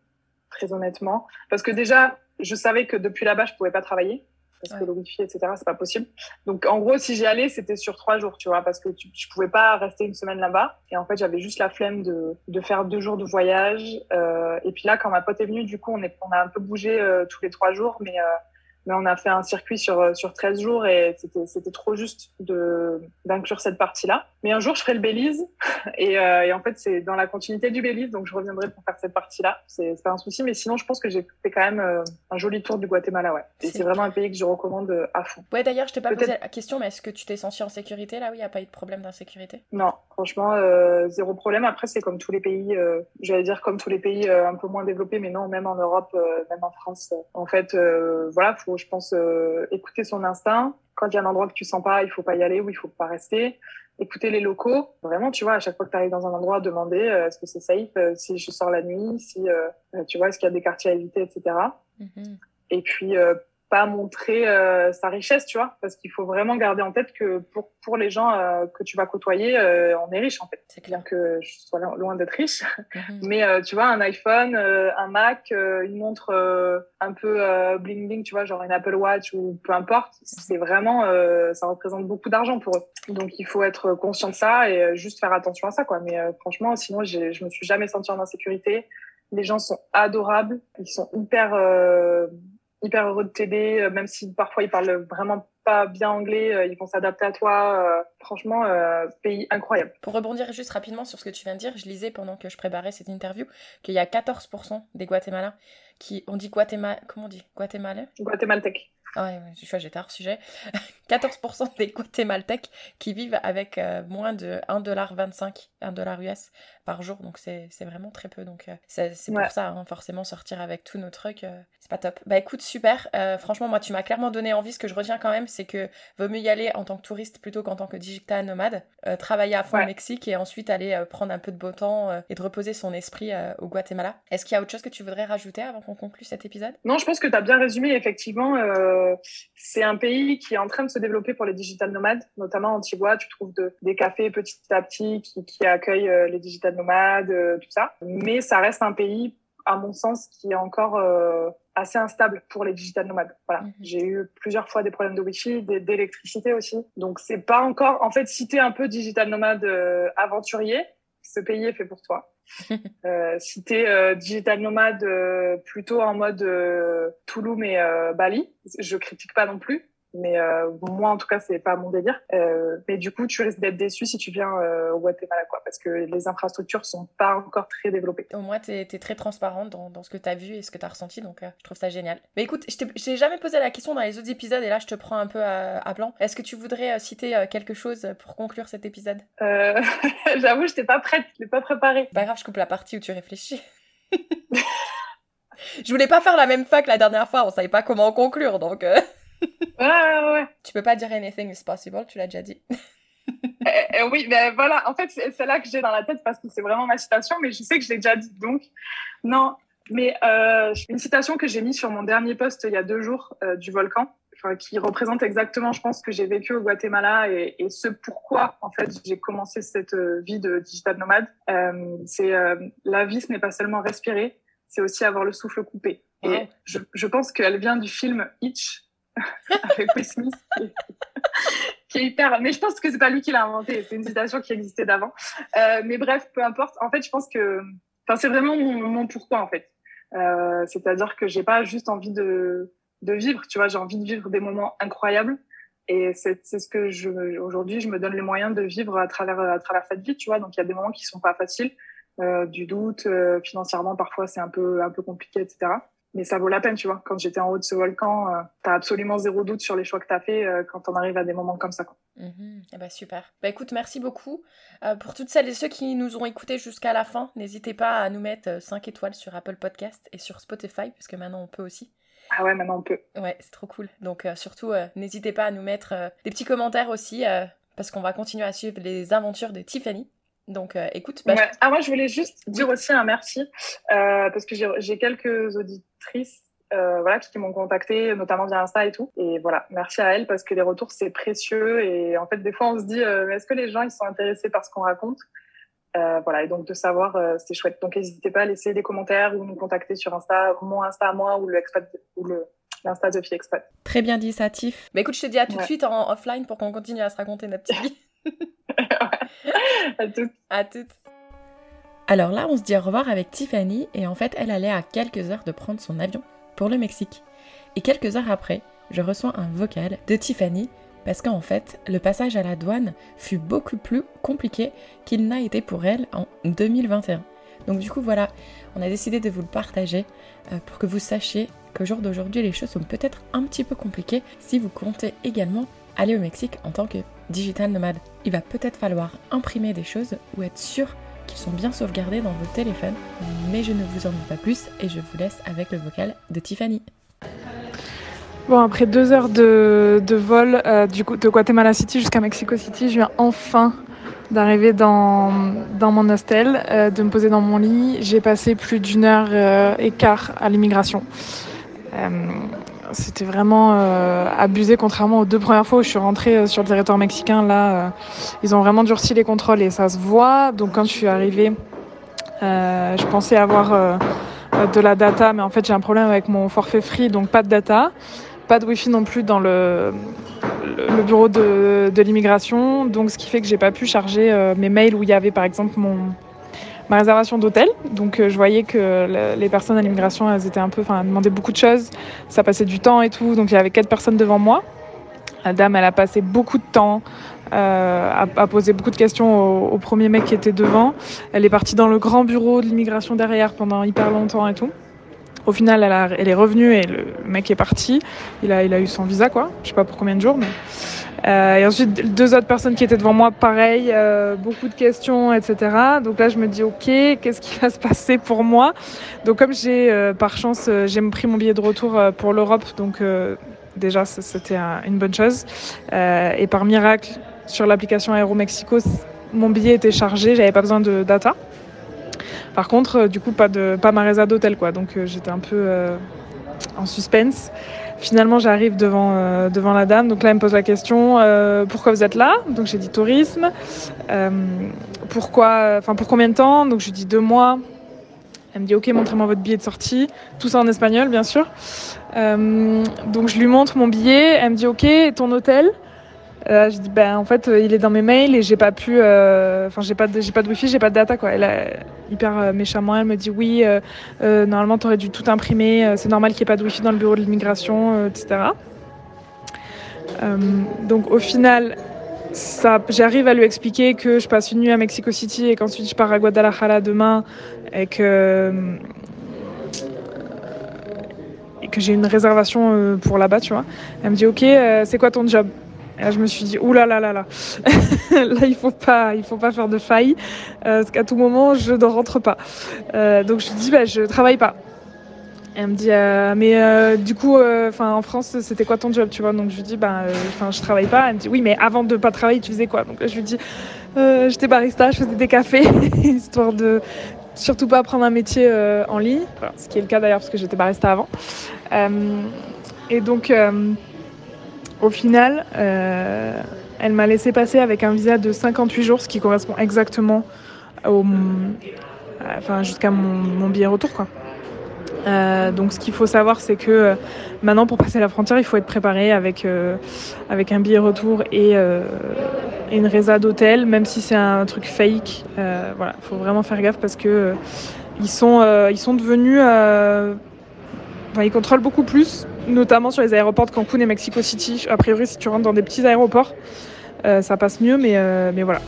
très honnêtement. Parce que déjà, je savais que depuis là-bas, je pouvais pas travailler. Parce que le wifi, etc., c'est pas possible. Donc, en gros, si j'y allais, c'était sur trois jours, tu vois, parce que tu, je pouvais pas rester une semaine là-bas. Et en fait, j'avais juste la flemme de, de faire deux jours de voyage. Euh, et puis là, quand ma pote est venue, du coup, on, est, on a un peu bougé euh, tous les trois jours, mais euh, mais on a fait un circuit sur, euh, sur 13 jours et c'était trop juste d'inclure cette partie-là. Mais un jour, je ferai le Belize et, euh, et en fait, c'est dans la continuité du Belize, donc je reviendrai pour faire cette partie-là. C'est pas un souci, mais sinon, je pense que j'ai fait quand même euh, un joli tour du Guatemala, ouais. Et c'est vraiment un pays que je recommande à fond. Ouais, d'ailleurs, je t'ai pas posé la question, mais est-ce que tu t'es senti en sécurité là? Où il n'y a pas eu de problème d'insécurité? Non, franchement, zéro problème. Après, c'est comme tous les pays, j'allais dire comme tous les pays un peu moins développés, mais non, même en Europe, même en France. en fait, voilà, faut je pense, euh, écouter son instinct. Quand il y a un endroit que tu sens pas, il faut pas y aller ou il faut pas rester. Écouter les locaux. Vraiment, tu vois, à chaque fois que tu arrives dans un endroit, demander euh, est-ce que c'est safe, euh, si je sors la nuit, si, tu vois, est-ce qu'il y a des quartiers à éviter, etc. Mm-hmm. Et puis, pas montrer euh, sa richesse, tu vois, parce qu'il faut vraiment garder en tête que pour, pour les gens euh, que tu vas côtoyer, euh, on est riche en fait. C'est clair que je sois loin d'être riche, mhm. mais tu vois, un iPhone, un Mac, une montre un peu bling bling, tu vois, genre une Apple Watch ou peu importe, c'est vraiment, ça représente beaucoup d'argent pour eux. Donc il faut être conscient de ça et juste faire attention à ça, quoi. Mais franchement, sinon, je me suis jamais sentie en insécurité. Les gens sont adorables, ils sont hyper hyper heureux de t'aider, euh, même si parfois ils parlent vraiment pas bien anglais, euh, ils vont s'adapter à toi. Euh, franchement, pays incroyable. Pour rebondir juste rapidement sur ce que tu viens de dire, je lisais pendant que je préparais cette interview qu'il y a 14% des Guatémalens qui. On dit Guatémal... Comment on dit? Guatémalais? Guatémaltèque. Ah ouais, je suis j'étais hors sujet. 14% des Guatémaltèques qui vivent avec moins de 1,25$, 1$ US par jour, donc c'est vraiment très peu. Donc euh, c'est pour ça, hein, forcément, sortir avec tous nos trucs, euh, c'est pas top. Bah écoute, super. Euh, franchement, moi, tu m'as clairement donné envie. Ce que je retiens quand même, c'est que vaut mieux y aller en tant que touriste plutôt qu'en tant que digital nomade. travailler à fond au Mexique et ensuite aller prendre un peu de beau temps et de reposer son esprit au Guatemala. Est-ce qu'il y a autre chose que tu voudrais rajouter avant qu'on conclue cet épisode? Non, je pense que tu as bien résumé. Effectivement, c'est un pays qui est en train de se développer pour les digital nomades, notamment Antigua. Tu trouves des cafés petit à petit qui, qui accueillent les digital nomades, euh, tout ça. Mais ça reste un pays, à mon sens, qui est encore euh, assez instable pour les digital nomades. Voilà. Mhm. J'ai eu plusieurs fois des problèmes de wifi, d'électricité aussi. Donc c'est pas encore. En fait, si t'es un peu digital nomade euh, aventurier, ce pays est fait pour toi. euh, si t'es euh, digital nomade plutôt en mode Toulouse et Bali, je critique pas non plus mais euh, moi en tout cas c'est pas mon délire. Euh, mais du coup tu risques d'être déçu si tu viens euh, au Guatemala quoi parce que les infrastructures sont pas encore très développées. Au moins tu es, très transparente dans, dans, ce que tu as vu et ce que tu as ressenti donc je trouve ça génial. Mais écoute je t'ai jamais posé la question dans les autres épisodes et là je te prends un peu à, à plan est-ce que tu voudrais citer quelque chose pour conclure cet épisode? J'avoue je t'ai pas prête je l'ai pas préparé. Pas grave je coupe la partie où tu réfléchis. Je voulais pas faire la même fac la dernière fois on savait pas comment conclure donc ouais, ouais, Tu peux pas dire anything is possible, tu l'as déjà dit. Eh, eh, oui, mais voilà, en fait, c'est là que j'ai dans la tête parce que c'est vraiment ma citation, mais je sais que je l'ai déjà dit. Donc, non, mais euh, une citation que j'ai mise sur mon dernier post il y a deux jours euh, du volcan, qui représente exactement, je pense, que j'ai vécu au Guatemala et, ce pourquoi, en fait, j'ai commencé cette euh, vie de digital nomade. c'est la vie, ce n'est pas seulement respirer, c'est aussi avoir le souffle coupé. Et je, je pense qu'elle vient du film Itch avec Will qui est, hyper. Mais je pense que c'est pas lui qui l'a inventé. C'est une citation qui existait d'avant. Euh, mais bref, peu importe. En fait, je pense que, enfin, c'est vraiment mon, pourquoi en fait. Euh, c'est-à-dire que j'ai pas juste envie de, de vivre. Tu vois, j'ai envie de vivre des moments incroyables. Et c'est ce que aujourd'hui, je me donne les moyens de vivre à travers à travers cette vie. Tu vois, donc il y a des moments qui sont pas faciles, euh, du doute, financièrement parfois c'est un peu un peu compliqué, etc mais ça vaut la peine, tu vois. Quand j'étais en haut de ce volcan, euh, t'as absolument zéro doute sur les choix que t'as fait euh, quand on arrive à des moments comme ça. Quoi. Mm bah super. Bah écoute, merci beaucoup. Euh, pour toutes celles et ceux qui nous ont écoutés jusqu'à la fin, n'hésitez pas à nous mettre 5 étoiles sur Apple Podcast et sur Spotify, puisque maintenant on peut aussi. Ah ouais, maintenant on peut. Ouais, c'est trop cool. Donc surtout, n'hésitez pas à nous mettre des petits commentaires aussi, parce qu'on va continuer à suivre les aventures de Tiffany. Donc, écoute. Bah, ah, moi, je voulais juste dire aussi un merci, parce que j'ai quelques auditrices euh, voilà, qui m'ont contacté, notamment via Insta et tout. Et voilà, merci à elles parce que les retours, c'est précieux. Et en fait, des fois, on se dit, euh, est-ce que les gens, ils sont intéressés par ce qu'on raconte? Euh, Voilà, et donc de savoir, euh, c'est chouette. Donc, n'hésitez pas à laisser des commentaires ou nous contacter sur Insta, mon Insta à moi ou le expat, ou le l'Insta de Fille Expat. Très bien dit, Satif. Mais écoute, je te dis à tout de suite en offline pour qu'on continue à se raconter notre petite vie. À toutes. À toutes. Alors là, on se dit au revoir avec Tiffany et en fait, elle allait à quelques heures de prendre son avion pour le Mexique. Et quelques heures après, je reçois un vocal de Tiffany parce qu'en fait, le passage à la douane fut beaucoup plus compliqué qu'il n'a été pour elle en 2021. Donc du coup, voilà, on a décidé de vous le partager euh, pour que vous sachiez qu'au jour d'aujourd'hui, les choses sont peut-être un petit peu compliquées si vous comptez également aller au Mexique en tant que digital nomade. Il va peut-être falloir imprimer des choses ou être sûr qui sont bien sauvegardés dans vos téléphones. Mais je ne vous en dis pas plus et je vous laisse avec le vocal de Tiffany. Bon, après deux heures de, vol euh, du de Guatemala City jusqu'à Mexico City, je viens enfin d'arriver dans, dans mon hostel, euh, de me poser dans mon lit. J'ai passé plus d'une heure euh, et quart à l'immigration c'était vraiment euh, abusé contrairement aux deux premières fois où je suis rentrée euh, sur le territoire mexicain. Là, euh, ils ont vraiment durci les contrôles et ça se voit. Donc quand je suis arrivée, je pensais avoir de la data, mais en fait j'ai un problème avec mon forfait free, donc pas de data, pas de wifi non plus dans le, bureau de, de l'immigration. Donc ce qui fait que j'ai pas pu charger mes mails où il y avait par exemple mon ma réservation d'hôtel. Donc euh, je voyais que les personnes à l'immigration, elles étaient un peu, enfin, demandaient beaucoup de choses. Ça passait du temps et tout. Donc il y avait quatre personnes devant moi. La dame, elle a passé beaucoup de temps euh, à, poser beaucoup de questions au, premier mec qui était devant. Elle est partie dans le grand bureau de l'immigration derrière pendant hyper longtemps et tout. Au final, elle, est revenue et le mec est parti. Il a, eu son visa, quoi. Je sais pas pour combien de jours. Euh, et ensuite, deux autres personnes qui étaient devant moi, pareil, euh, beaucoup de questions, etc. Donc là, je me dis, ok, qu'est-ce qui va se passer pour moi? Donc comme j'ai, euh, par chance, j'ai pris mon billet de retour pour l'Europe, donc déjà, c'était une bonne chose. et par miracle, sur l'application Aeromexico, mon billet était chargé, j'avais pas besoin de data. Par contre, du coup, pas de pas d'hôtel, quoi. Donc j'étais un peu en suspense. Finalement, j'arrive devant, euh, devant la dame. Donc là, elle me pose la question euh, pourquoi vous êtes là? Donc j'ai dit tourisme. Euh, pourquoi, pour combien de temps? Donc je lui dis deux mois. Elle me dit ok, montrez-moi votre billet de sortie. Tout ça en espagnol, bien sûr. donc je lui montre mon billet. Elle me dit ok, ton hôtel? Euh, je dis ben en fait euh, il est dans mes mails et j'ai pas pu euh, enfin j'ai pas pas de wifi j'ai pas de data quoi. Elle a, hyper méchamment elle me dit oui normalement t'aurais dû tout imprimer c'est normal qu'il n'y ait pas de wifi dans le bureau de l'immigration etc donc au final j'arrive à lui expliquer que je passe une nuit à Mexico City et qu'ensuite je pars à Guadalajara demain et que et que j'ai une réservation pour là-bas, tu vois. Elle me dit ok, c'est quoi ton job? Je me suis dit, oulala, là là là là, là il faut faut pas faire de faille, euh, parce qu'à tout moment, je ne rentre pas. Euh, donc je lui dis, bah, je travaille pas. Et elle me dit, euh, mais du coup, en France, c'était quoi ton job, tu vois? Donc je lui dis, bah, enfin, je travaille pas. Elle me dit, oui, mais avant de pas travailler, tu faisais quoi? Donc je lui dis, j'étais barista, je faisais des cafés, histoire de surtout pas prendre un métier en ligne, ce qui est le cas d'ailleurs parce que j'étais barista avant. et donc au final, euh, elle m'a laissé passer avec un visa de 58 jours, ce qui correspond exactement jusqu'à mon, billet retour. Euh, donc ce qu'il faut savoir, c'est que euh, maintenant, pour passer la frontière, il faut être préparé avec, avec un billet retour et, une résa d'hôtel, même si c'est un truc fake. voilà, il faut vraiment faire gaffe parce que ils, sont, ils sont devenus... Ils contrôlent beaucoup plus notamment sur les aéroports de Cancun et Mexico City. A priori, si tu rentres dans des petits aéroports, euh, ça passe mieux, mais, euh, mais voilà.